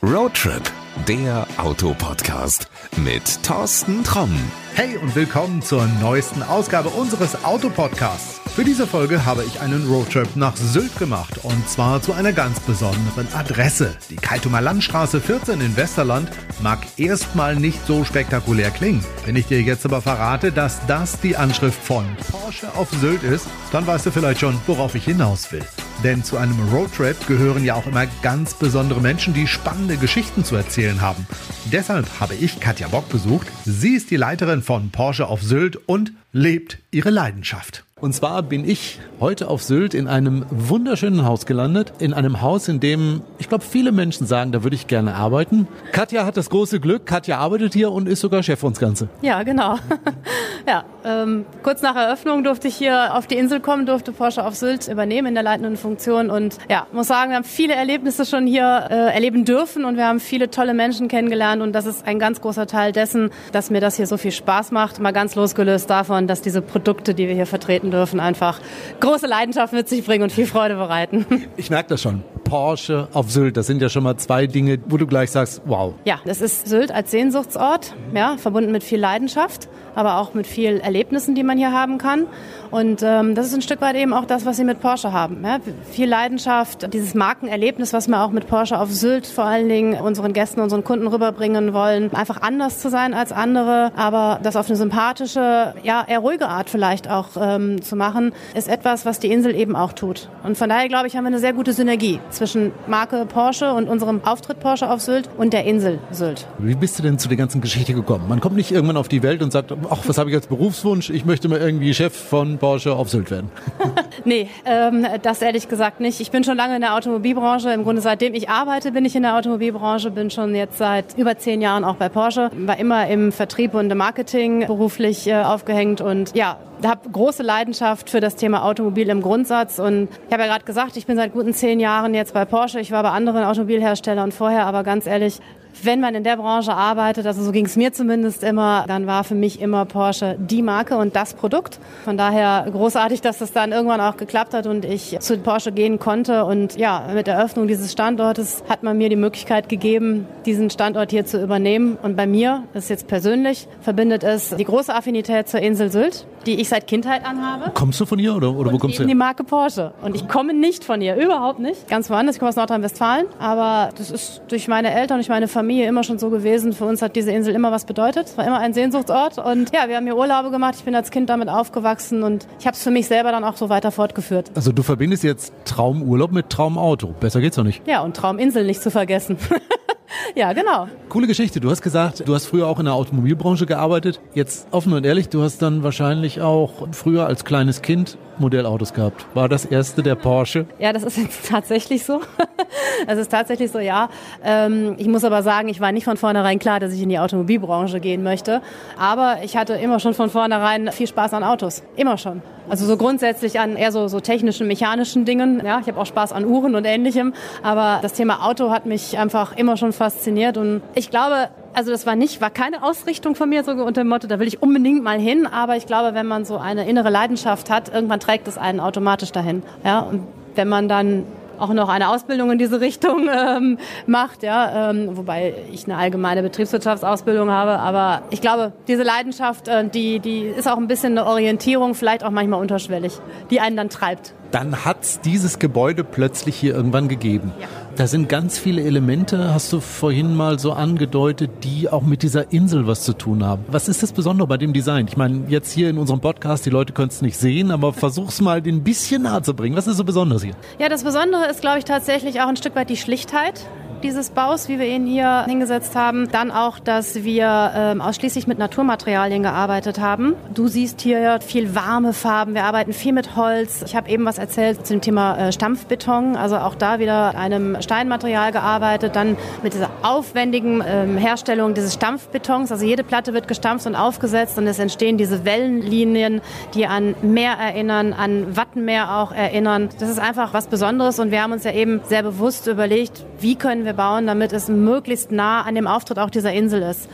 Roadtrip, der Autopodcast mit Thorsten Tromm. Hey und willkommen zur neuesten Ausgabe unseres Autopodcasts. Für diese Folge habe ich einen Roadtrip nach Sylt gemacht und zwar zu einer ganz besonderen Adresse. Die Kaltumer Landstraße 14 in Westerland mag erstmal nicht so spektakulär klingen. Wenn ich dir jetzt aber verrate, dass das die Anschrift von Porsche auf Sylt ist, dann weißt du vielleicht schon, worauf ich hinaus will. Denn zu einem Roadtrip gehören ja auch immer ganz besondere Menschen, die spannende Geschichten zu erzählen haben. Deshalb habe ich Katja Bock besucht. Sie ist die Leiterin von Porsche auf Sylt und lebt ihre Leidenschaft. Und zwar bin ich heute auf Sylt in einem wunderschönen Haus gelandet. In einem Haus, in dem, ich glaube, viele Menschen sagen, da würde ich gerne arbeiten. Katja hat das große Glück. Katja arbeitet hier und ist sogar Chef uns Ganze. Ja, genau. ja, ähm, kurz nach Eröffnung durfte ich hier auf die Insel kommen, durfte Porsche auf Sylt übernehmen in der leitenden Funktion. Und ja, muss sagen, wir haben viele Erlebnisse schon hier äh, erleben dürfen und wir haben viele tolle Menschen kennengelernt. Und das ist ein ganz großer Teil dessen, dass mir das hier so viel Spaß macht. Mal ganz losgelöst davon, dass diese Produkte, die wir hier vertreten, arbeiten dürfen, einfach große Leidenschaft mit sich bringen und viel Freude bereiten. Ich merke das schon. Porsche auf Sylt, das sind ja schon mal zwei Dinge, wo du gleich sagst, wow. Ja, das ist Sylt als Sehnsuchtsort, ja, verbunden mit viel Leidenschaft, aber auch mit viel Erlebnissen, die man hier haben kann. Und ähm, das ist ein Stück weit eben auch das, was sie mit Porsche haben. Ja? Viel Leidenschaft, dieses Markenerlebnis, was wir auch mit Porsche auf Sylt vor allen Dingen unseren Gästen, unseren Kunden rüberbringen wollen. Einfach anders zu sein als andere, aber das auf eine sympathische, ja, eher ruhige Art vielleicht auch ähm, zu machen, ist etwas, was die Insel eben auch tut. Und von daher, glaube ich, haben wir eine sehr gute Synergie zwischen Marke Porsche und unserem Auftritt Porsche auf Sylt und der Insel Sylt. Wie bist du denn zu der ganzen Geschichte gekommen? Man kommt nicht irgendwann auf die Welt und sagt, ach, was habe ich als Berufswunsch? Ich möchte mal irgendwie Chef von Porsche auf Sylt werden? nee, ähm, das ehrlich gesagt nicht. Ich bin schon lange in der Automobilbranche. Im Grunde seitdem ich arbeite, bin ich in der Automobilbranche, bin schon jetzt seit über zehn Jahren auch bei Porsche, war immer im Vertrieb und im Marketing beruflich äh, aufgehängt und ja, habe große Leidenschaft für das Thema Automobil im Grundsatz und ich habe ja gerade gesagt, ich bin seit guten zehn Jahren jetzt bei Porsche. Ich war bei anderen Automobilherstellern vorher, aber ganz ehrlich, wenn man in der Branche arbeitet, also so ging es mir zumindest immer, dann war für mich immer Porsche die Marke und das Produkt. Von daher großartig, dass das dann irgendwann auch geklappt hat und ich zu Porsche gehen konnte. Und ja, mit der Eröffnung dieses Standortes hat man mir die Möglichkeit gegeben, diesen Standort hier zu übernehmen. Und bei mir, das ist jetzt persönlich, verbindet es die große Affinität zur Insel Sylt, die ich seit Kindheit anhabe. Kommst du von hier oder, oder wo kommst du her? die Marke Porsche. Und ich komme nicht von hier, überhaupt nicht. Ganz woanders, ich komme aus Nordrhein-Westfalen. Aber das ist durch meine Eltern, durch meine Familie Familie immer schon so gewesen. Für uns hat diese Insel immer was bedeutet. Es war immer ein Sehnsuchtsort. Und ja, wir haben hier Urlaube gemacht. Ich bin als Kind damit aufgewachsen und ich habe es für mich selber dann auch so weiter fortgeführt. Also du verbindest jetzt Traumurlaub mit Traumauto. Besser geht's doch nicht. Ja, und Trauminsel nicht zu vergessen. Ja, genau. Coole Geschichte. Du hast gesagt, du hast früher auch in der Automobilbranche gearbeitet. Jetzt offen und ehrlich, du hast dann wahrscheinlich auch früher als kleines Kind Modellautos gehabt. War das erste der Porsche? Ja, das ist jetzt tatsächlich so. Das ist tatsächlich so, ja. Ähm, ich muss aber sagen, ich war nicht von vornherein klar, dass ich in die Automobilbranche gehen möchte. Aber ich hatte immer schon von vornherein viel Spaß an Autos. Immer schon. Also so grundsätzlich an eher so, so technischen, mechanischen Dingen. Ja, ich habe auch Spaß an Uhren und ähnlichem. Aber das Thema Auto hat mich einfach immer schon fasziniert. Und ich glaube, also das war nicht, war keine Ausrichtung von mir so unter dem Motto, da will ich unbedingt mal hin. Aber ich glaube, wenn man so eine innere Leidenschaft hat, irgendwann trägt es einen automatisch dahin. Ja, und wenn man dann auch noch eine Ausbildung in diese Richtung ähm, macht, ja, ähm, wobei ich eine allgemeine Betriebswirtschaftsausbildung habe. Aber ich glaube, diese Leidenschaft, äh, die, die ist auch ein bisschen eine Orientierung, vielleicht auch manchmal unterschwellig, die einen dann treibt. Dann hat es dieses Gebäude plötzlich hier irgendwann gegeben. Ja. Da sind ganz viele Elemente, hast du vorhin mal so angedeutet, die auch mit dieser Insel was zu tun haben. Was ist das Besondere bei dem Design? Ich meine, jetzt hier in unserem Podcast, die Leute können es nicht sehen, aber versuch's mal ein bisschen nahe zu bringen. Was ist so besonders hier? Ja, das Besondere ist, glaube ich, tatsächlich auch ein Stück weit die Schlichtheit dieses Baus, wie wir ihn hier hingesetzt haben. Dann auch, dass wir ähm, ausschließlich mit Naturmaterialien gearbeitet haben. Du siehst hier viel warme Farben. Wir arbeiten viel mit Holz. Ich habe eben was erzählt zu dem Thema äh, Stampfbeton. Also auch da wieder einem Steinmaterial gearbeitet. Dann mit dieser aufwendigen ähm, Herstellung dieses Stampfbetons. Also jede Platte wird gestampft und aufgesetzt und es entstehen diese Wellenlinien, die an Meer erinnern, an Wattenmeer auch erinnern. Das ist einfach was Besonderes und wir haben uns ja eben sehr bewusst überlegt, wie können wir wir bauen, damit es möglichst nah an dem Auftritt auch dieser Insel ist.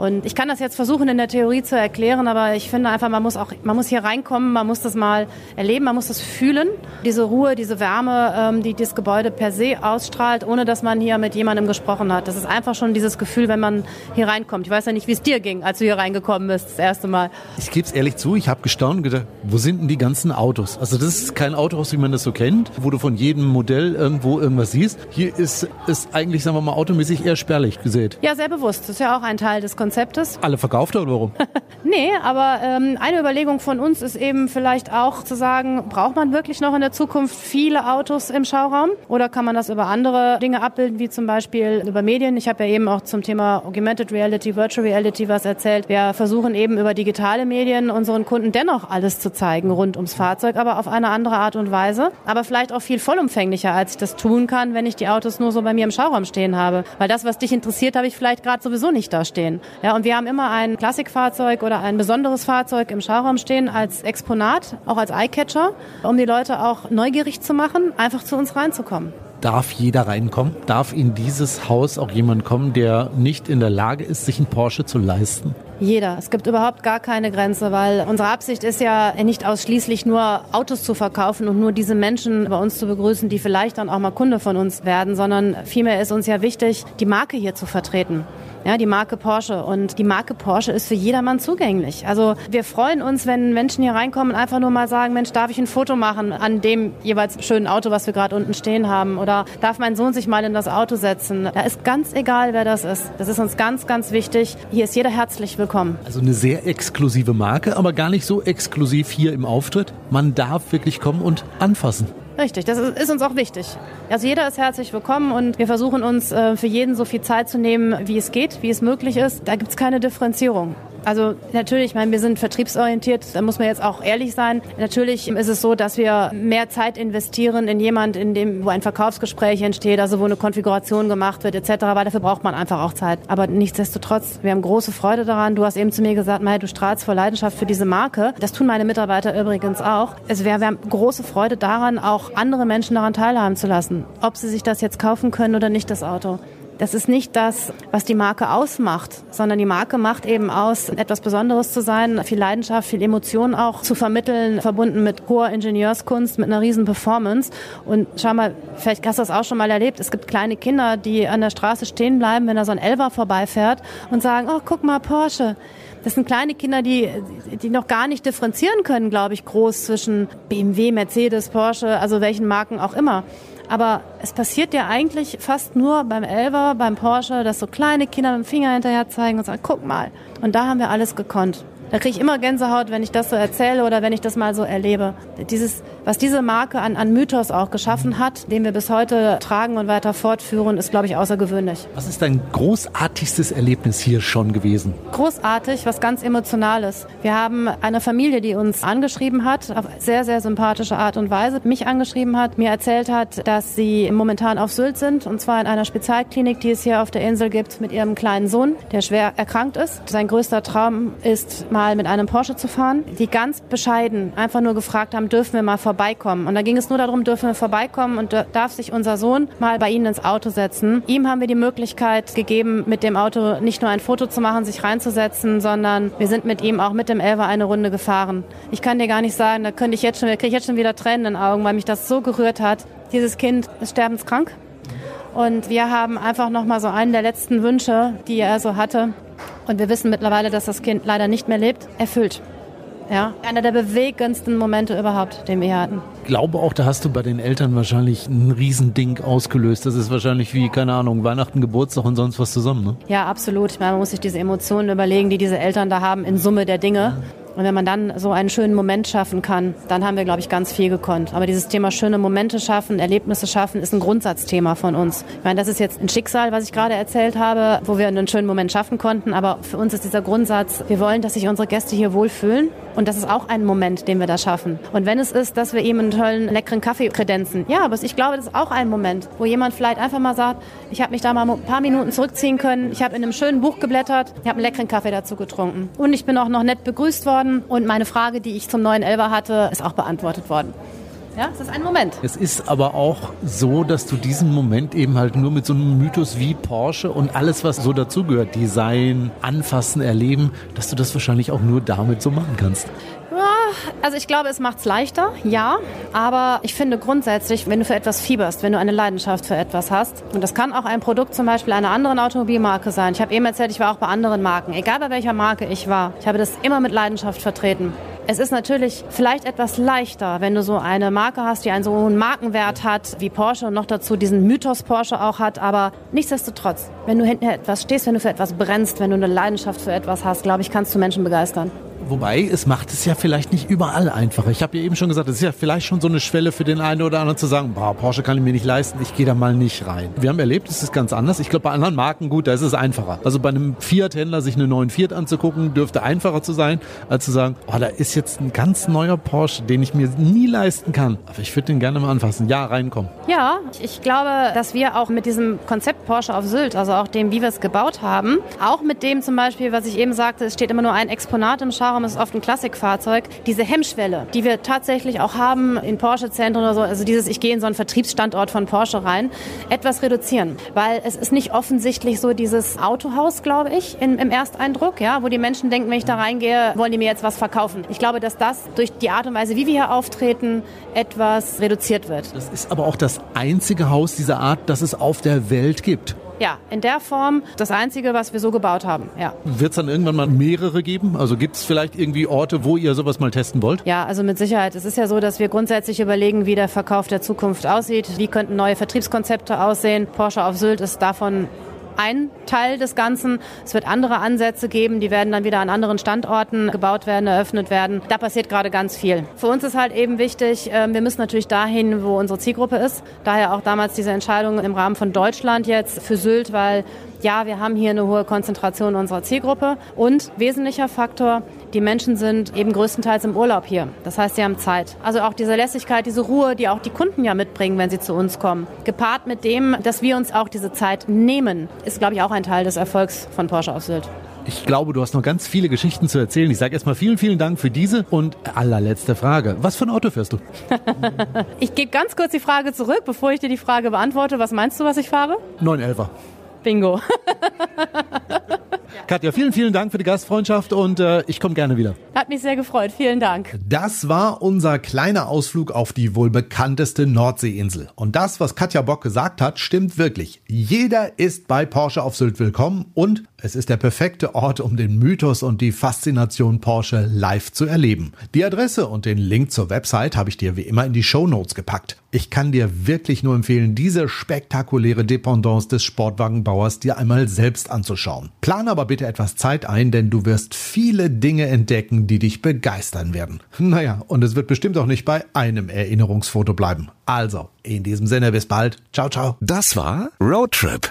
Und ich kann das jetzt versuchen in der Theorie zu erklären, aber ich finde einfach, man muss auch, man muss hier reinkommen, man muss das mal erleben, man muss das fühlen. Diese Ruhe, diese Wärme, ähm, die das Gebäude per se ausstrahlt, ohne dass man hier mit jemandem gesprochen hat. Das ist einfach schon dieses Gefühl, wenn man hier reinkommt. Ich weiß ja nicht, wie es dir ging, als du hier reingekommen bist, das erste Mal. Ich gebe es ehrlich zu, ich habe gestaunt und gedacht, wo sind denn die ganzen Autos? Also das ist kein Autohaus, wie man das so kennt, wo du von jedem Modell irgendwo irgendwas siehst. Hier ist es eigentlich, sagen wir mal, automäßig eher spärlich gesät. Ja, sehr bewusst. Das ist ja auch ein Teil des Konzeptes. Alle verkauft oder warum? nee, aber ähm, eine Überlegung von uns ist eben vielleicht auch zu sagen, braucht man wirklich noch in der Zukunft viele Autos im Schauraum oder kann man das über andere Dinge abbilden, wie zum Beispiel über Medien? Ich habe ja eben auch zum Thema Augmented Reality, Virtual Reality was erzählt. Wir versuchen eben über digitale Medien unseren Kunden dennoch alles zu zeigen rund ums Fahrzeug, aber auf eine andere Art und Weise. Aber vielleicht auch viel vollumfänglicher, als ich das tun kann, wenn ich die Autos nur so bei mir im Schauraum stehen habe. Weil das, was dich interessiert, habe ich vielleicht gerade sowieso nicht da stehen. Ja, und wir haben immer ein Klassikfahrzeug oder ein besonderes Fahrzeug im Schauraum stehen als Exponat, auch als Eyecatcher, um die Leute auch neugierig zu machen, einfach zu uns reinzukommen. Darf jeder reinkommen? Darf in dieses Haus auch jemand kommen, der nicht in der Lage ist, sich einen Porsche zu leisten? Jeder. Es gibt überhaupt gar keine Grenze, weil unsere Absicht ist ja nicht ausschließlich nur Autos zu verkaufen und nur diese Menschen bei uns zu begrüßen, die vielleicht dann auch mal Kunde von uns werden, sondern vielmehr ist uns ja wichtig, die Marke hier zu vertreten ja, die Marke Porsche. Und die Marke Porsche ist für jedermann zugänglich. Also wir freuen uns, wenn Menschen hier reinkommen und einfach nur mal sagen, Mensch, darf ich ein Foto machen an dem jeweils schönen Auto, was wir gerade unten stehen haben? Oder darf mein Sohn sich mal in das Auto setzen? Da ist ganz egal, wer das ist. Das ist uns ganz, ganz wichtig. Hier ist jeder herzlich willkommen. Also eine sehr exklusive Marke, aber gar nicht so exklusiv hier im Auftritt. Man darf wirklich kommen und anfassen. Richtig, das ist uns auch wichtig. Also jeder ist herzlich willkommen und wir versuchen uns äh, für jeden so viel Zeit zu nehmen, wie es geht, wie es möglich ist. Da gibt es keine Differenzierung. Also natürlich, ich meine, wir sind vertriebsorientiert, da muss man jetzt auch ehrlich sein. Natürlich ist es so, dass wir mehr Zeit investieren in jemand, in dem, wo ein Verkaufsgespräch entsteht, also wo eine Konfiguration gemacht wird etc., weil dafür braucht man einfach auch Zeit. Aber nichtsdestotrotz, wir haben große Freude daran. Du hast eben zu mir gesagt, Mai, du strahlst vor Leidenschaft für diese Marke. Das tun meine Mitarbeiter übrigens auch. Also wir, wir haben große Freude daran, auch andere Menschen daran teilhaben zu lassen. Ob sie sich das jetzt kaufen können oder nicht, das Auto. Das ist nicht das, was die Marke ausmacht, sondern die Marke macht eben aus, etwas Besonderes zu sein, viel Leidenschaft, viel Emotion auch zu vermitteln, verbunden mit hoher Ingenieurskunst, mit einer riesen Performance. Und schau mal, vielleicht hast du das auch schon mal erlebt. Es gibt kleine Kinder, die an der Straße stehen bleiben, wenn da so ein Elver vorbeifährt und sagen, oh, guck mal, Porsche. Das sind kleine Kinder, die, die noch gar nicht differenzieren können, glaube ich, groß zwischen BMW, Mercedes, Porsche, also welchen Marken auch immer. Aber es passiert ja eigentlich fast nur beim Elver, beim Porsche, dass so kleine Kinder mit dem Finger hinterher zeigen und sagen, guck mal. Und da haben wir alles gekonnt. Da kriege ich immer Gänsehaut, wenn ich das so erzähle oder wenn ich das mal so erlebe. Dieses, was diese Marke an, an Mythos auch geschaffen hat, den wir bis heute tragen und weiter fortführen, ist, glaube ich, außergewöhnlich. Was ist dein großartigstes Erlebnis hier schon gewesen? Großartig, was ganz Emotionales. Wir haben eine Familie, die uns angeschrieben hat, auf sehr, sehr sympathische Art und Weise, mich angeschrieben hat, mir erzählt hat, dass sie momentan auf Sylt sind, und zwar in einer Spezialklinik, die es hier auf der Insel gibt, mit ihrem kleinen Sohn, der schwer erkrankt ist. Sein größter Traum ist, mal mit einem Porsche zu fahren, die ganz bescheiden einfach nur gefragt haben, dürfen wir mal vorbeikommen. Und da ging es nur darum, dürfen wir vorbeikommen und darf sich unser Sohn mal bei ihnen ins Auto setzen. Ihm haben wir die Möglichkeit gegeben, mit dem Auto nicht nur ein Foto zu machen, sich reinzusetzen, sondern wir sind mit ihm auch mit dem Elver eine Runde gefahren. Ich kann dir gar nicht sagen, da könnte ich jetzt schon, kriege ich jetzt schon wieder Tränen in den Augen, weil mich das so gerührt hat. Dieses Kind ist sterbenskrank. Und wir haben einfach noch mal so einen der letzten Wünsche, die er so hatte, und wir wissen mittlerweile, dass das Kind leider nicht mehr lebt, erfüllt. Ja, einer der bewegendsten Momente überhaupt, den wir hatten. Ich glaube auch, da hast du bei den Eltern wahrscheinlich ein Riesending ausgelöst. Das ist wahrscheinlich wie, keine Ahnung, Weihnachten, Geburtstag und sonst was zusammen, ne? Ja, absolut. Ich meine, man muss sich diese Emotionen überlegen, die diese Eltern da haben in Summe der Dinge. Und wenn man dann so einen schönen Moment schaffen kann, dann haben wir, glaube ich, ganz viel gekonnt. Aber dieses Thema schöne Momente schaffen, Erlebnisse schaffen, ist ein Grundsatzthema von uns. Ich meine, das ist jetzt ein Schicksal, was ich gerade erzählt habe, wo wir einen schönen Moment schaffen konnten. Aber für uns ist dieser Grundsatz, wir wollen, dass sich unsere Gäste hier wohlfühlen. Und das ist auch ein Moment, den wir da schaffen. Und wenn es ist, dass wir ihm einen tollen, leckeren Kaffee kredenzen, ja, aber ich glaube, das ist auch ein Moment, wo jemand vielleicht einfach mal sagt, ich habe mich da mal ein paar Minuten zurückziehen können, ich habe in einem schönen Buch geblättert, ich habe einen leckeren Kaffee dazu getrunken. Und ich bin auch noch nett begrüßt worden und meine Frage, die ich zum neuen Elber hatte, ist auch beantwortet worden. Ja, es ist ein Moment. Es ist aber auch so, dass du diesen Moment eben halt nur mit so einem Mythos wie Porsche und alles, was so dazugehört, Design, Anfassen, Erleben, dass du das wahrscheinlich auch nur damit so machen kannst. Also ich glaube, es macht es leichter, ja. Aber ich finde grundsätzlich, wenn du für etwas fieberst, wenn du eine Leidenschaft für etwas hast, und das kann auch ein Produkt zum Beispiel einer anderen Automobilmarke sein. Ich habe eben erzählt, ich war auch bei anderen Marken. Egal bei welcher Marke ich war, ich habe das immer mit Leidenschaft vertreten. Es ist natürlich vielleicht etwas leichter, wenn du so eine Marke hast, die einen so hohen Markenwert hat wie Porsche und noch dazu diesen Mythos Porsche auch hat. Aber nichtsdestotrotz, wenn du hinter etwas stehst, wenn du für etwas brennst, wenn du eine Leidenschaft für etwas hast, glaube ich, kannst du Menschen begeistern. Wobei, es macht es ja vielleicht nicht überall einfacher. Ich habe ja eben schon gesagt, es ist ja vielleicht schon so eine Schwelle für den einen oder anderen zu sagen, boah, Porsche kann ich mir nicht leisten, ich gehe da mal nicht rein. Wir haben erlebt, es ist ganz anders. Ich glaube, bei anderen Marken, gut, da ist es einfacher. Also bei einem Fiat-Händler sich einen neuen Fiat anzugucken, dürfte einfacher zu sein, als zu sagen, oh, da ist jetzt ein ganz neuer Porsche, den ich mir nie leisten kann. Aber ich würde den gerne mal anfassen. Ja, reinkommen. Ja, ich glaube, dass wir auch mit diesem Konzept Porsche auf Sylt, also auch dem, wie wir es gebaut haben, auch mit dem zum Beispiel, was ich eben sagte, es steht immer nur ein Exponat im Schauraum, ist oft ein Klassikfahrzeug, diese Hemmschwelle, die wir tatsächlich auch haben in Porsche-Zentren oder so, also dieses, ich gehe in so einen Vertriebsstandort von Porsche rein, etwas reduzieren. Weil es ist nicht offensichtlich so dieses Autohaus, glaube ich, im, im Ersteindruck, ja, wo die Menschen denken, wenn ich da reingehe, wollen die mir jetzt was verkaufen. Ich glaube, dass das durch die Art und Weise, wie wir hier auftreten, etwas reduziert wird. Das ist aber auch das einzige Haus dieser Art, das es auf der Welt gibt. Ja, in der Form das Einzige, was wir so gebaut haben. Ja. Wird es dann irgendwann mal mehrere geben? Also gibt es vielleicht irgendwie Orte, wo ihr sowas mal testen wollt? Ja, also mit Sicherheit. Es ist ja so, dass wir grundsätzlich überlegen, wie der Verkauf der Zukunft aussieht. Wie könnten neue Vertriebskonzepte aussehen? Porsche auf Sylt ist davon ein Teil des Ganzen. Es wird andere Ansätze geben, die werden dann wieder an anderen Standorten gebaut werden, eröffnet werden. Da passiert gerade ganz viel. Für uns ist halt eben wichtig, ähm, wir müssen natürlich dahin, wo unsere Zielgruppe ist. Daher auch damals diese Entscheidung im Rahmen von Deutschland jetzt für Sylt, weil ja, wir haben hier eine hohe Konzentration unserer Zielgruppe und wesentlicher Faktor, die Menschen sind eben größtenteils im Urlaub hier. Das heißt, sie haben Zeit. Also auch diese Lässigkeit, diese Ruhe, die auch die Kunden ja mitbringen, wenn sie zu uns kommen. Gepaart mit dem, dass wir uns auch diese Zeit nehmen, ist, glaube ich, auch ein Teil des Erfolgs von Porsche auf Sylt. Ich glaube, du hast noch ganz viele Geschichten zu erzählen. Ich sage erstmal vielen, vielen Dank für diese und allerletzte Frage. Was für ein Auto fährst du? ich gebe ganz kurz die Frage zurück, bevor ich dir die Frage beantworte. Was meinst du, was ich fahre? 911er. Bingo. Katja, vielen, vielen Dank für die Gastfreundschaft und äh, ich komme gerne wieder. Hat mich sehr gefreut. Vielen Dank. Das war unser kleiner Ausflug auf die wohl bekannteste Nordseeinsel. Und das, was Katja Bock gesagt hat, stimmt wirklich. Jeder ist bei Porsche auf Sylt willkommen und es ist der perfekte Ort, um den Mythos und die Faszination Porsche live zu erleben. Die Adresse und den Link zur Website habe ich dir wie immer in die Show Notes gepackt. Ich kann dir wirklich nur empfehlen, diese spektakuläre Dependance des Sportwagenbauers dir einmal selbst anzuschauen. Plan aber bitte etwas Zeit ein, denn du wirst viele Dinge entdecken, die dich begeistern werden. Naja, und es wird bestimmt auch nicht bei einem Erinnerungsfoto bleiben. Also, in diesem Sinne, bis bald. Ciao, ciao. Das war Roadtrip,